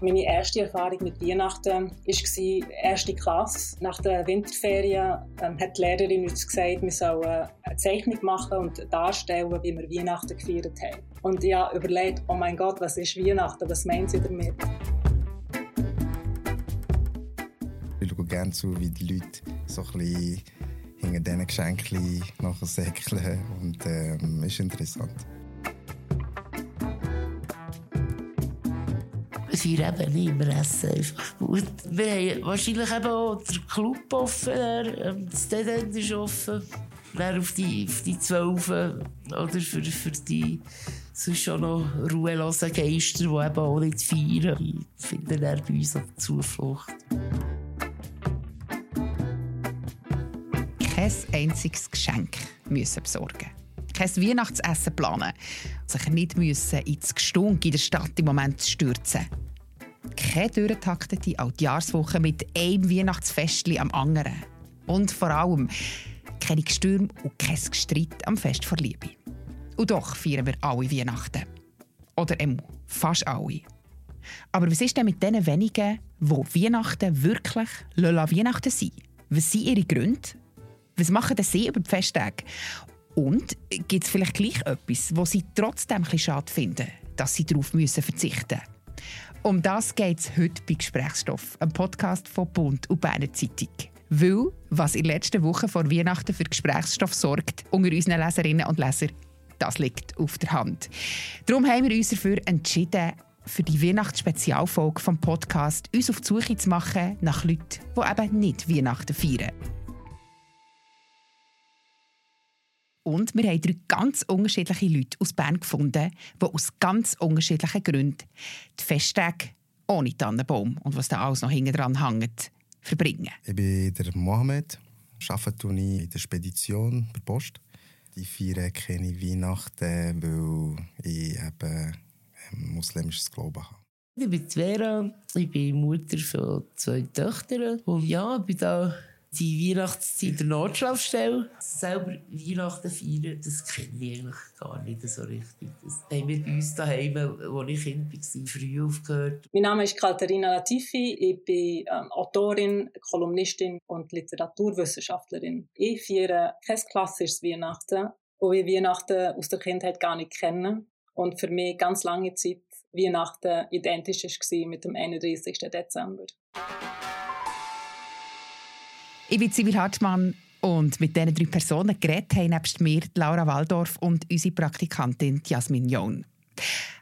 Meine erste Erfahrung mit Weihnachten war erste Klasse. Nach der Winterferien ähm, hat die Lehrerin uns gesagt, wir sollen eine Zeichnung machen und darstellen, wie wir Weihnachten gefeiert haben. Und ich habe überlegt, oh mein Gott, was ist Weihnachten? Was meinen sie damit? Ich schaue gerne zu, wie die Leute so ein bisschen hinter diesen Geschenken nachher säckeln. Und ähm, ist interessant. Wir eben nicht mehr essen. Gut. Wir haben wahrscheinlich eben auch den Club offen, ähm, das Dead ist offen. Dann auf die, auf die zwölf oder für, für die sonst schon noch ruhelosen Geister, die eben auch nicht feiern. Finden dann bei uns auch Zuflucht. Kein einziges Geschenk müssen besorgen kein Weihnachtsessen planen, sich nicht müssen ins Gestunk in der Stadt im Moment stürzen. Keine durchtaktete Altjahrswoche mit einem Weihnachtsfestli am anderen. Und vor allem keine Gestürme und kein Gestreit am Fest vor Liebe. Und doch feiern wir alle Weihnachten. Oder eben fast alle. Aber was ist denn mit den wenigen, die Weihnachten wirklich Lola Weihnachten sind? Was sind ihre Gründe? Was machen sie über die Festtage? Und gibt es vielleicht gleich etwas, wo sie trotzdem ein schade finden, dass sie darauf verzichten müssen? Um das geht es heute bei Gesprächsstoff, einem Podcast von Bund und Berner Zeitung. Weil, was in den letzten Wochen vor Weihnachten für Gesprächsstoff sorgt, unter unseren Leserinnen und Lesern, das liegt auf der Hand. Darum haben wir uns dafür entschieden, für die Weihnachtsspezialfolge vom Podcast uns auf die Suche zu machen nach Leuten, die eben nicht Weihnachten feiern. Und wir haben drei ganz unterschiedliche Leute aus Bern gefunden, die aus ganz unterschiedlichen Gründen die Festtage ohne Tannenbaum und was da alles noch hinten dran hängt, verbringen. Ich bin der Mohamed, arbeite in der Spedition der Post. Die feiern keine Weihnachten, weil ich eben ein muslimisches Glauben habe. Ich bin Vera, ich bin Mutter von zwei Töchtern und ja, ich bin da die Weihnachtszeit der Notschlafstelle. Selber Weihnachten feiern, das kenne ich eigentlich gar nicht so richtig. Das haben wir bei uns daheim, als ich Kind war, früh aufgehört. Mein Name ist Katharina Latifi. Ich bin ähm, Autorin, Kolumnistin und Literaturwissenschaftlerin. Ich feiere kein klassisches Weihnachten, wo ich Weihnachten aus der Kindheit gar nicht kenne. Und für mich ganz lange Zeit Weihnachten identisch war mit dem 31. Dezember. Ich bin Sibyl Hartmann und mit diesen drei Personen geredet haben nebst mir Laura Waldorf und unsere Praktikantin Jasmin John.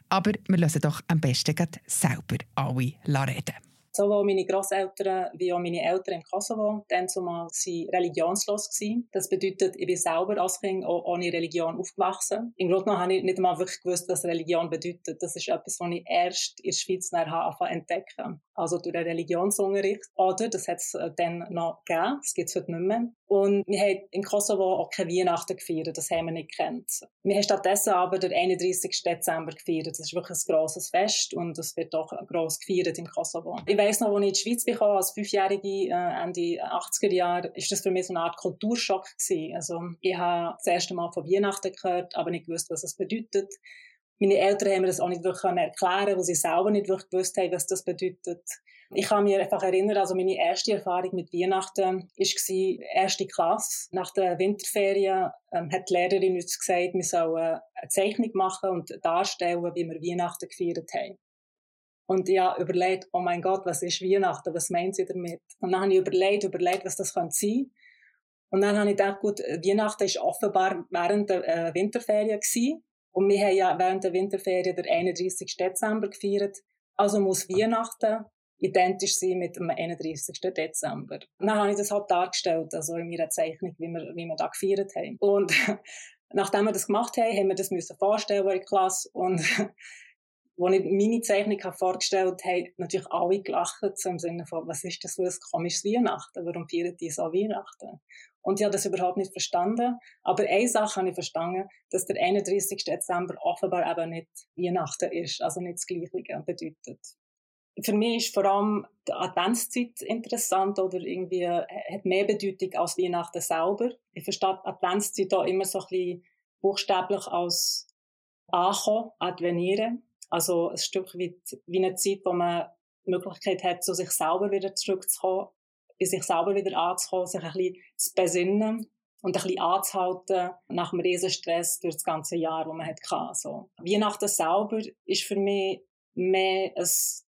Aber wir lassen doch am besten selber alle reden sowohl meine Großeltern wie auch meine Eltern im Kosovo, dann zumal sie religionslos gewesen. Das bedeutet, ich bin selber als Kind auch ohne Religion aufgewachsen. Im Grunde genommen habe ich nicht einmal wirklich gewusst, was Religion bedeutet. Das ist etwas, was ich erst in der Schweiz nachher entdecken Also durch den Religionsunterricht. Oder, das hat es äh, dann noch gegeben, das gibt es heute nicht mehr. Und wir haben in Kosovo auch keine Weihnachten gefeiert, das haben wir nicht gekannt. Wir haben stattdessen aber den 31. Dezember gefeiert. Das ist wirklich ein grosses Fest und es wird auch gross gefeiert in Kosovo. Ich weiss noch, als ich in die Schweiz bekam, als Fünfjährige, äh, Ende 80er Jahre, ist das für mich so eine Art Kulturschock gewesen. Also, ich habe das erste Mal von Weihnachten gehört, aber nicht gewusst, was es bedeutet. Meine Eltern haben mir das auch nicht wirklich erklären weil sie selber nicht wirklich gewusst haben, was das bedeutet. Ich kann mich einfach erinnern, also meine erste Erfahrung mit Weihnachten war erste Klasse. Nach der Winterferien ähm, hat die Lehrerin uns gesagt, wir sollen eine Zeichnung machen und darstellen, wie wir Weihnachten gefeiert haben. Und ich habe überlegt, oh mein Gott, was ist Weihnachten? Was meint sie damit? Und dann habe ich überlegt, überlegt, was das könnte sein. Und dann habe ich gedacht, gut, Weihnachten ist offenbar während der äh, Winterferien gewesen. Und wir haben ja während der Winterferien den 31. Dezember gefeiert. Also muss Weihnachten identisch sein mit dem 31. Dezember. Dann habe ich das halt dargestellt, also in meiner Zeichnung, wie wir, wie wir da gefeiert haben. Und nachdem wir das gemacht haben, haben wir das müssen vorstellen in der Klasse und als ich meine Zeichnung vorgestellt habe, haben natürlich alle gelacht, so im Sinne von, was ist das für ein komisches Weihnachten? Warum feiern die so Weihnachten? Und ich habe das überhaupt nicht verstanden. Aber eine Sache habe ich verstanden, dass der 31. Dezember offenbar eben nicht Weihnachten ist, also nicht das Gleiche bedeutet. Für mich ist vor allem die Adventszeit interessant oder irgendwie äh, hat mehr Bedeutung als Weihnachten selber. Ich verstehe Adventszeit auch immer so ein bisschen buchstäblich als ankommen, advenieren. Also ein Stück weit wie eine Zeit, wo man die Möglichkeit hat, zu sich selber wieder zurückzukommen, bei sich selber wieder anzukommen, sich ein bisschen zu besinnen und ein bisschen anzuhalten nach dem riesen Stress durch das ganze Jahr, das man hatte. So. Weihnachten selber ist für mich mehr eine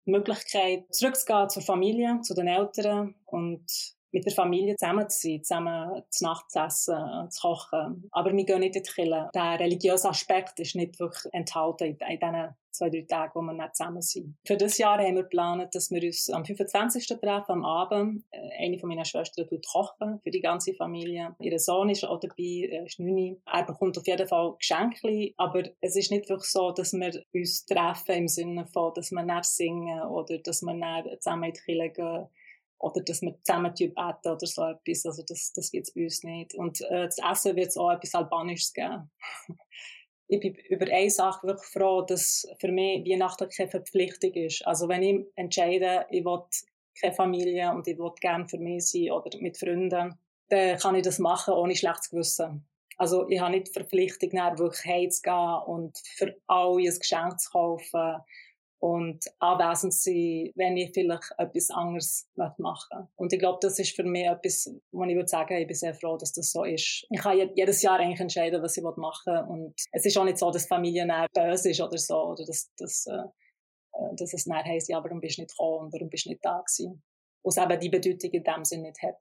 Möglichkeit, zurückzugehen zur Familie, zu den Eltern und mit der Familie zusammen zu sein, zusammen zu Nacht zu essen, zu kochen. Aber wir gehen nicht in die Kirche. Der religiöse Aspekt ist nicht wirklich enthalten in, in diesen zwei, drei Tagen, wo wir nicht zusammen sind. Für das Jahr haben wir geplant, dass wir uns am 25. treffen, am Abend. Äh, eine von meinen Schwestern tut kochen für die ganze Familie. Ihr Sohn ist auch dabei, er ist 9. Er bekommt auf jeden Fall Geschenke, aber es ist nicht wirklich so, dass wir uns treffen im Sinne von, dass wir nicht singen oder dass wir zusammen in die Kirche gehen oder dass wir zusammen beten oder so etwas. Also das, das gibt es bei uns nicht. Und äh, das Essen wird es auch etwas Albanisches geben. ich bin über eine Sache wirklich froh, dass für mich Weihnachten keine Verpflichtung ist. Also wenn ich entscheide, ich will keine Familie und ich will gerne für mich sein oder mit Freunden, dann kann ich das machen ohne schlechtes Gewissen. Also ich habe nicht die Verpflichtung, wirklich heimzugehen und für alle ein Geschenk zu kaufen und anwesend sein, wenn ich vielleicht etwas anderes machen möchte. Und ich glaube, das ist für mich etwas, wo ich würde sagen, ich bin sehr froh, dass das so ist. Ich kann jedes Jahr eigentlich entscheiden, was ich machen will. Und es ist auch nicht so, dass Familie böse ist oder so, oder dass, dass, äh, äh, dass es dann heisst, ja, warum bist du nicht gekommen und warum bist du nicht da gewesen. Was eben die Bedeutung in dem Sinne nicht hat.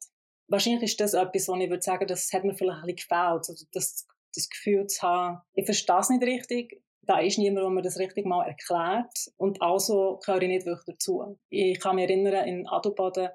Wahrscheinlich ist das etwas, wo ich würde sagen, das hat mir vielleicht ein bisschen gefällt. Also das, das Gefühl zu haben, ich verstehe es nicht richtig, da ist niemand, der mir das richtig mal erklärt. Und also gehöre ich nicht wirklich dazu. Ich kann mich erinnern, in Adelboden,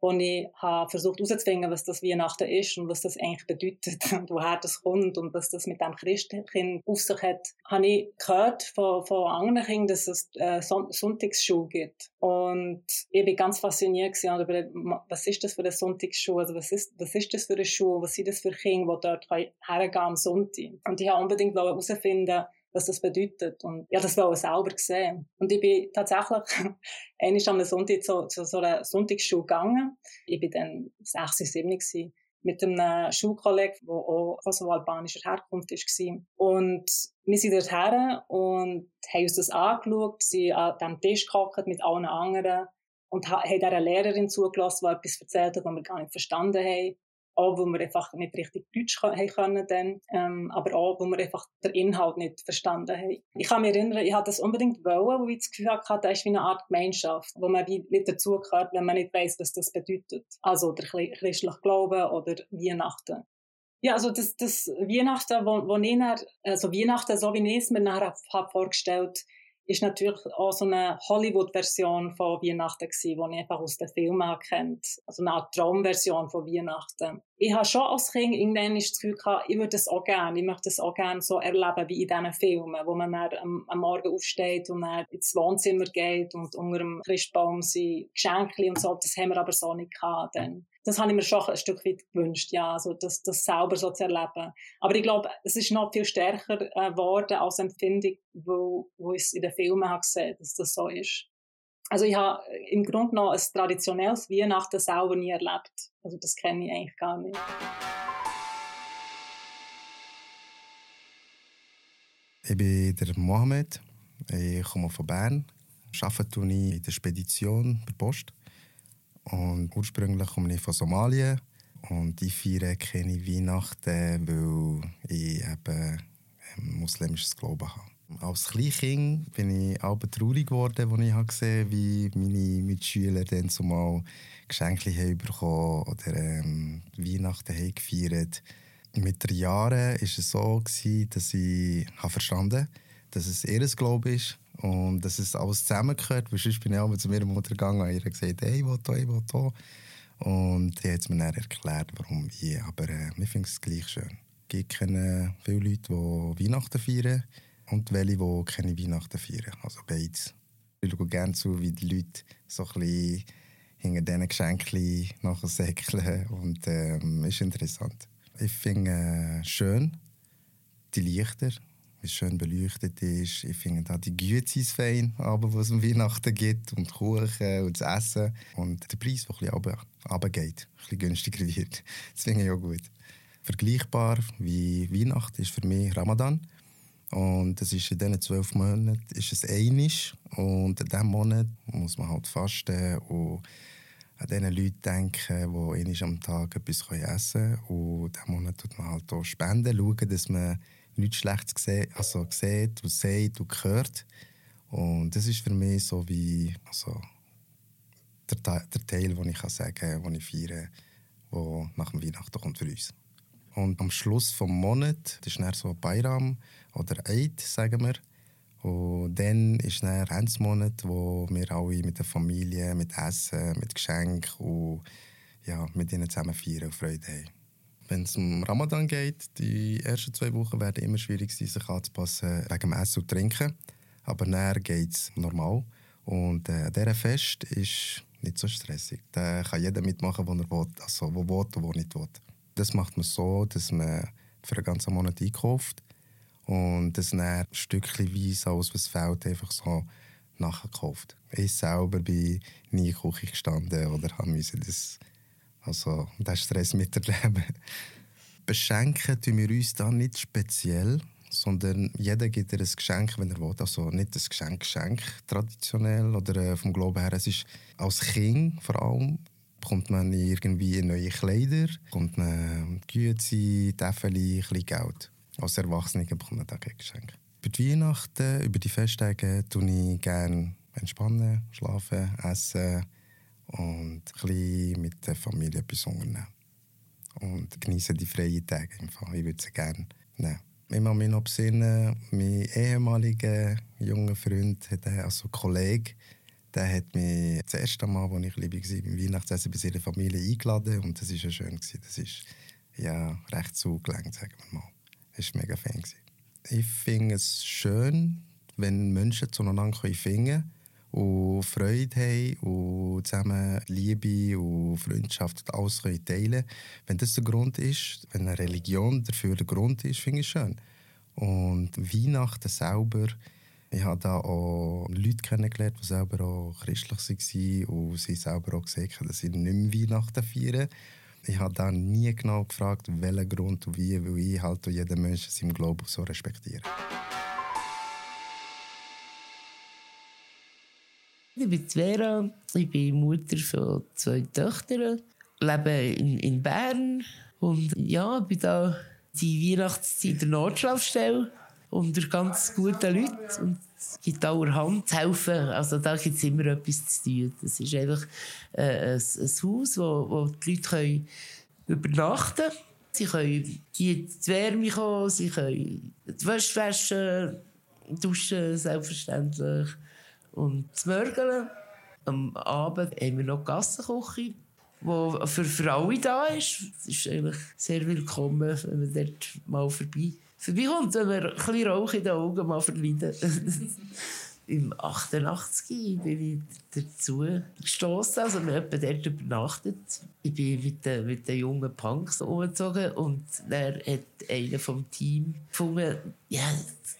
wo ich habe versucht herauszufinden, was das Weihnachten ist und was das eigentlich bedeutet und woher das kommt und was das mit dem Christkind auf sich hat, habe ich gehört von, von anderen Kindern, dass es äh, Sonntagsschule gibt. Und ich bin ganz fasziniert gewesen, was ist das für eine Sonntagsschule, also was ist, was ist das für eine Schule, was sind das für Kinder, die dort hergehen am Sonntag. Und ich habe unbedingt herausfinden, was das bedeutet. Und ja, das wollte ich selber sehen. Und ich bin tatsächlich einmal am Sonntag zu, zu so einer Sonntagsschule gegangen. Ich bin dann 6, 7 gewesen mit einem Schulkollegen, der auch kosovo-albanischer Herkunft war. Und wir sind dort her und haben uns das angeschaut, sind an diesem Tisch gehockt mit allen anderen und haben dieser Lehrerin zugelassen, die etwas erzählt hat, was wir gar nicht verstanden haben auch weil wir einfach nicht richtig Deutsch haben können dann, ähm, aber auch, weil wir einfach den Inhalt nicht verstanden haben. Ich kann mich erinnern, ich hatte das unbedingt wollen, weil ich das Gefühl hatte, das ist wie eine Art Gemeinschaft, wo man wie nicht dazugehört, wenn man nicht weiß, was das bedeutet. Also der christliche Glaube oder Weihnachten. Ja, also das, das Weihnachten, wo, wo ich dann, also Weihnachten, so wie ich es mir nachher habe vorgestellt ist natürlich auch so eine Hollywood-Version von Weihnachten gewesen, die ich einfach aus den Filmen kennt. Also eine Art Traumversion von Weihnachten. Ich habe schon als Kind irgendwann das Gefühl gehabt, ich würde das auch gerne, ich möchte das auch gerne so erleben wie in diesen Filmen, wo man dann am, am Morgen aufsteht und dann ins Wohnzimmer geht und unter dem Christbaum sind Geschenke und so. Das haben wir aber so nicht gehabt dann das habe ich mir schon ein Stück weit gewünscht, ja, also das, das selber so zu erleben. Aber ich glaube, es ist noch viel stärker geworden äh, als Empfindung, wo, wo ich es in den Filmen habe gesehen, dass das so ist. Also ich habe im Grunde noch ein traditionelles Weihnachten selber nie erlebt. Also das kenne ich eigentlich gar nicht. Ich bin der Mohamed. Ich komme von Bern. Arbeite in der Spedition der Post. Und ursprünglich komme ich von Somalia. Und ich feiere keine Weihnachten, weil ich eben ein muslimisches Glauben habe. Als Kleinkind bin ich auch traurig geworden, als ich habe gesehen wie meine Mitschüler dann zumal Geschenke haben bekommen oder ähm, Weihnachten haben gefeiert Mit den Jahren war es so, dass ich verstanden habe, dass es ihr Glaube ist und dass es alles zusammengehört. Weil sonst bin ich auch zu meiner Mutter gegangen und ihr gesagt, hey, ich will da, ich will da. Und die hat mir dann erklärt, warum wie. Aber äh, mir finde es gleich schön. Es gibt viele Leute, die Weihnachten feiern und welche, die keine Weihnachten feiern. Also beides. Ich schaue gerne zu, wie die Leute so ein hinter diesen Geschenken nachher säckeln. Und ähm, ist interessant. Ich finde äh, schön die Lichter, wie es schön beleuchtet ist. Ich finde auch die Gütes fein, aber was es um Weihnachten gibt und Kuchen und das Essen. Und der Preis, der ein bisschen runtergeht, ein bisschen günstiger wird. Das finde ich auch gut. Vergleichbar wie Weihnachten ist für mich Ramadan. Und das ist in diesen zwölf Monaten ist es einisch. Und in diesem Monat muss man halt fasten und an diesen Leute denken, die einmal am Tag etwas essen können. Und in diesem Monat tut man halt auch spenden, schauen, dass man nichts Schlechtes sieht, also sieht und sieht und hört. Und das ist für mich so wie also, der, der Teil, den ich sagen kann, den ich feiere, der nach dem Weihnachten kommt für uns. Und am Schluss des Monats, das ist dann so ein Bayram oder Eid, sagen wir. Und dann ist dann Rennsmonat, wo wir alle mit der Familie, mit Essen, mit Geschenken und ja, mit ihnen zusammen feiern und Freude haben. Wenn es um Ramadan geht, die ersten zwei Wochen werden immer schwierig sein, sich anzupassen wegen dem Essen und Trinken. Aber dann geht es normal. Und äh, dieser Fest ist nicht so stressig. Da kann jeder mitmachen, wo er will, also wo will und wo nicht will. Das macht man so, dass man für einen ganzen Monat einkauft und das dann stückchenweise aus was fällt einfach so nachgekauft. Ich selber bin nie in der Küche gestanden oder musste das, also, den Stress miterleben. Beschenken tun wir uns dann nicht speziell, sondern jeder gibt dir ein Geschenk, wenn er will. Also nicht ein Geschenk, Geschenk traditionell oder äh, vom Glauben her. Es ist als Kind vor allem bekommt man irgendwie neue Kleider, bekommt man Güte, Täfeli, ein Geld. Als Erwachsene bekommt man da kein Geschenk. Über die Weihnachten, über die Festtage, tue ich gerne entspannen, schlafen, essen und ein mit der Familie etwas unternehmen. Und genieße die freien Tage. Ich würde sie gerne nehmen. Ich kann mich noch besinnen, mein ehemaliger junger Freund, also Kollege, der hat mich das erste Mal, als ich liebe war, beim Weihnachtsessen bei seiner Familie eingeladen. Und das war ja schön. Das ist ja, recht zugelenkt, sagen wir mal. Das war mega fein. Ich finde es schön, wenn Menschen zueinander finden können und Freude haben und zusammen Liebe und Freundschaft und alles teilen können. Wenn das der Grund ist, wenn eine Religion dafür der Grund ist, finde ich es schön. Und Weihnachten selber, ich habe da auch Leute kennengelernt, die selber auch christlich waren und sie selber auch gesagt haben, dass sie nicht mehr Weihnachten feiern. Ich habe da nie genau gefragt, welchen Grund und wie, weil ich halt jeden Menschen seinem Glauben so respektiere. Ich bin Vera, ich bin Mutter von zwei Töchtern, lebe in, in Bern und ja, bin da die Weihnachtszeit der Notschlafstelle unter ganz guten Leuten und es gibt allerhand zu helfen. Also da gibt es immer etwas zu tun. Das ist einfach äh, ein, ein Haus, wo, wo die Leute können übernachten können. Sie können die Wärme kommen, sie können die Wäsche waschen, duschen selbstverständlich und mörgeln. Am Abend haben wir noch die Gassenküche, die für, alle da ist. Es ist eigentlich sehr willkommen, wenn man dort mal vorbei vorbeikommt, wenn man ein bisschen Rauch in den Augen mal verleiden. Im 88 bin ich dazu gestoßen, also wir haben dort übernachtet. Ich bin mit den, mit den jungen Punks umgezogen und er hat einer vom Team gefunden, ja,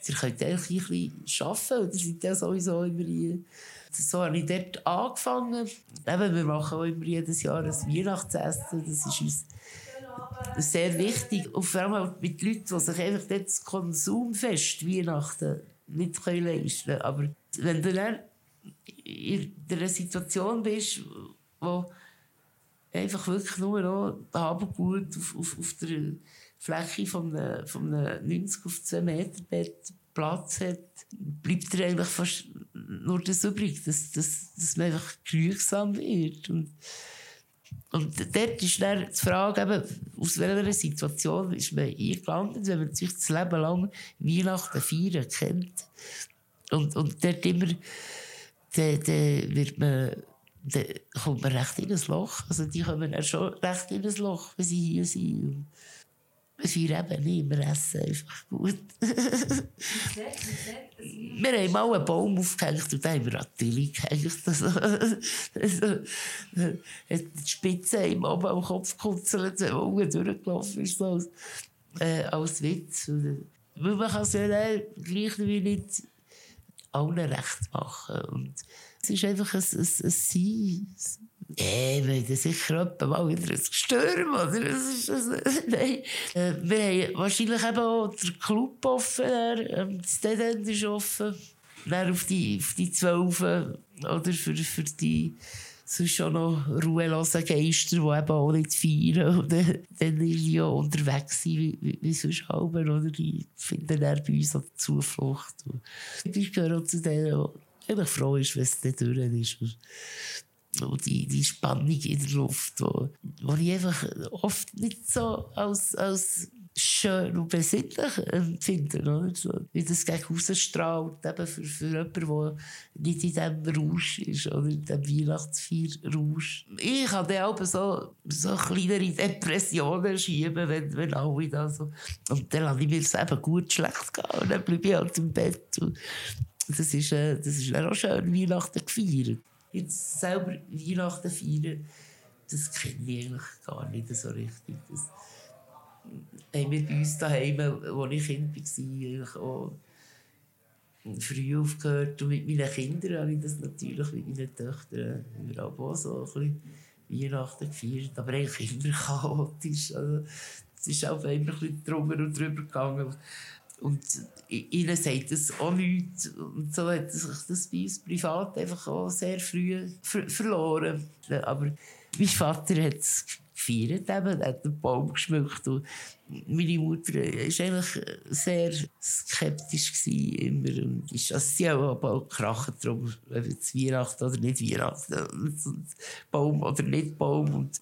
ihr könnt eigentlich ein bisschen arbeiten, ihr seid ja sowieso immer hier. So habe ich dort angefangen. Eben, wir machen auch immer jedes Jahr ein Weihnachtsessen, das ist uns sehr wichtig. Und vor allem auch mit Leuten, die sich einfach das Konsumfest Weihnachten nicht leisten können. Aber wenn du dann in einer Situation bist, wo einfach wirklich nur noch Habengut auf, auf, auf der Fläche von einem, von einem 90 auf 2 Meter Bett Platz hat, bleibt dir eigentlich fast nur das übrig, dass, dass, dass man einfach genügsam wird. Und und dort ist dann die Frage, eben, aus welcher Situation ist man eingelandet, wenn man sich das Leben lang Weihnachten feiern kennt. Und, und dort immer, dann, dann wird man, dann kommt man recht in ein Loch. Also die kommen dann schon recht in ein Loch, wenn sie hier sind. Einen Baum aufgehängt und dann haben wir natürlich gehängt. Also, also, die Spitze ihm oben am Kopf gekutzelt, wenn man unten durchgelaufen ist, so als, äh, als Witz. Weil man kann es ja gleich wie nicht allen recht machen. Und es ist einfach ein, ein, ein Sein Äh, wir haben sicher mal wieder ein Gestürm, oder? Das ist, das, nein. Äh, wir haben wahrscheinlich eben auch den Club offen, ähm, das Dead End ist offen. Dann auf die, auf die zwölf, oder? Für, für die sonst schon noch ruhelose Geister, die eben auch nicht feiern. Und dann, ja unterwegs wie, wie, wie sonst halber, oder? Die finden dann bei uns auch Zuflucht. Und ich gehöre auch zu denen, die froh ist, wenn es dann durch ist. Und die, die Spannung in der Luft, wo, wo ich einfach oft nicht so als, als schön und besinnlich empfinden. Oder? So, wie das gegen rausstrahlt, eben für, für jemanden, der nicht in diesem Rausch ist, oder in diesem Weihnachtsfeier-Rausch. Ich habe dann auch so, so kleinere Depressionen schieben, wenn, wenn alle da so... Und dann lasse ich mir es eben gut schlecht gehen und dann bleibe ich halt im Bett. Und das ist, äh, das ist auch schön, Weihnachten gefeiert. Jetzt selber Weihnachten feiern, das kenne ich eigentlich gar nicht so richtig. Das, haben wir bei uns daheim, als ich Kind war, auch früh aufgehört. Und mit meinen Kindern habe ich das natürlich mit meinen Töchtern. Wir haben auch so ein bisschen Weihnachten gefeiert, aber eigentlich immer chaotisch. Also, es ist auch immer ein bisschen drüber und drüber gegangen. Und ihnen sagt das auch nichts. Und so hat sich das bei uns privat einfach auch sehr früh ver verloren. Aber mein Vater hat es gefeiert, eben, hat den Baum geschmückt. Und meine Mutter war eigentlich sehr skeptisch gewesen, immer. Und ist, also sie haben auch gekracht darum, ob es Weihnachten oder nicht Weihnachten. Und Baum oder nicht Baum. Und,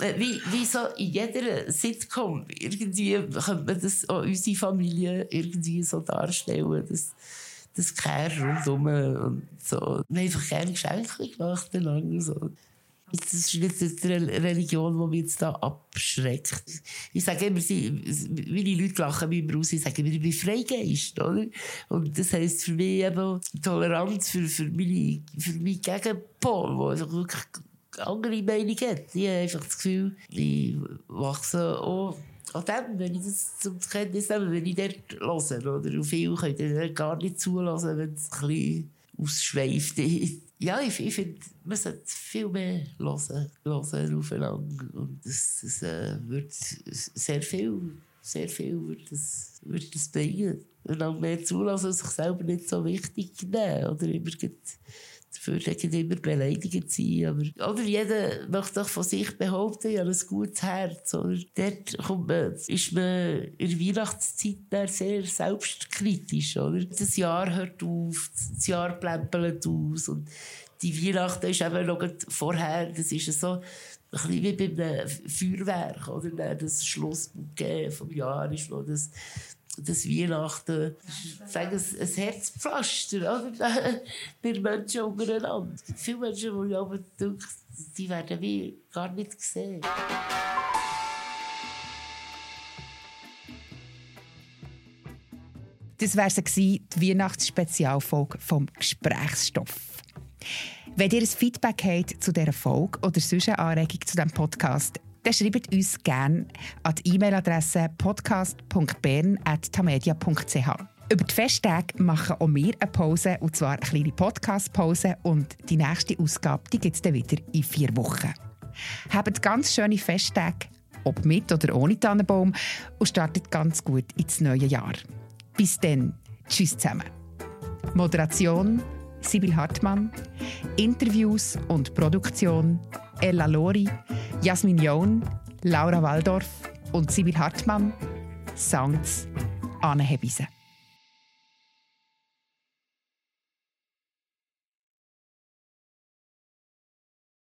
äh, wie, wie so in jeder Sitcom, irgendwie könnte man das auch unsere Familie irgendwie so darstellen, dass das Kehr rundherum und so. Wir haben einfach gerne Geschenke gemacht. So. Das ist nicht eine Religion, die mich jetzt da abschreckt. Ich sage immer, meine Leute lachen mich immer aus, ich sage immer, ich bin Freigeist, oder? Und das heisst für mich eben Toleranz für, für, meine, für meinen Gegenpol, der wirklich andere Meinung hat. Ich habe einfach das Gefühl, ich wachse auch an dem, wenn ich das zum Kenntnis nehme, wenn ich dort höre. Oder? Und viele können gar nicht zulassen, wenn es ein bisschen ausschweift. ja, ich, ich finde, man sollte viel mehr hören, hören aufeinander. Und das, das äh, wird sehr viel, sehr viel wird das, wird das bringen. Und auch mehr zulassen und sich selber nicht so wichtig nehmen. Oder immer dafür immer beleidigt sein. Aber, oder jeder möchte doch von sich behaupten, habe ein gutes Herz. Oder? Dort man, ist man in der Weihnachtszeit sehr selbstkritisch. Oder? Das Jahr hört auf, das Jahr plempelt aus. Und die Weihnachten ist eben noch vorher, das ist so, ein wie bei einem Feuerwerk, oder? Das Schlussbouquet vom Jahr ist noch das, das Weihnachten, sagen ein, ein Herzpflaster, oder? Bei Menschen untereinander. Viele Menschen, die aber denken, die werden wie gar nicht gesehen. Das sie, die Weihnachtsspezialfolge vom Gesprächsstoff. Wenn ihr ein Feedback habt zu dieser Folge oder sonst eine Anregung zu diesem Podcast, dann schreibt uns gerne an die E-Mail-Adresse podcast.bern.tamedia.ch. Über die Festtage machen auch wir eine Pause, und zwar eine kleine Podcast-Pause. Und die nächste Ausgabe gibt es dann wieder in vier Wochen. Habt ganz schöne Festtage, ob mit oder ohne Tannenbaum, und startet ganz gut ins neue Jahr. Bis dann. Tschüss zusammen. Moderation Sibyl Hartmann, Interviews und Produktion Ella Lori, Jasmin John, Laura Waldorf und Sibyl Hartmann, Sounds Anne Hebise.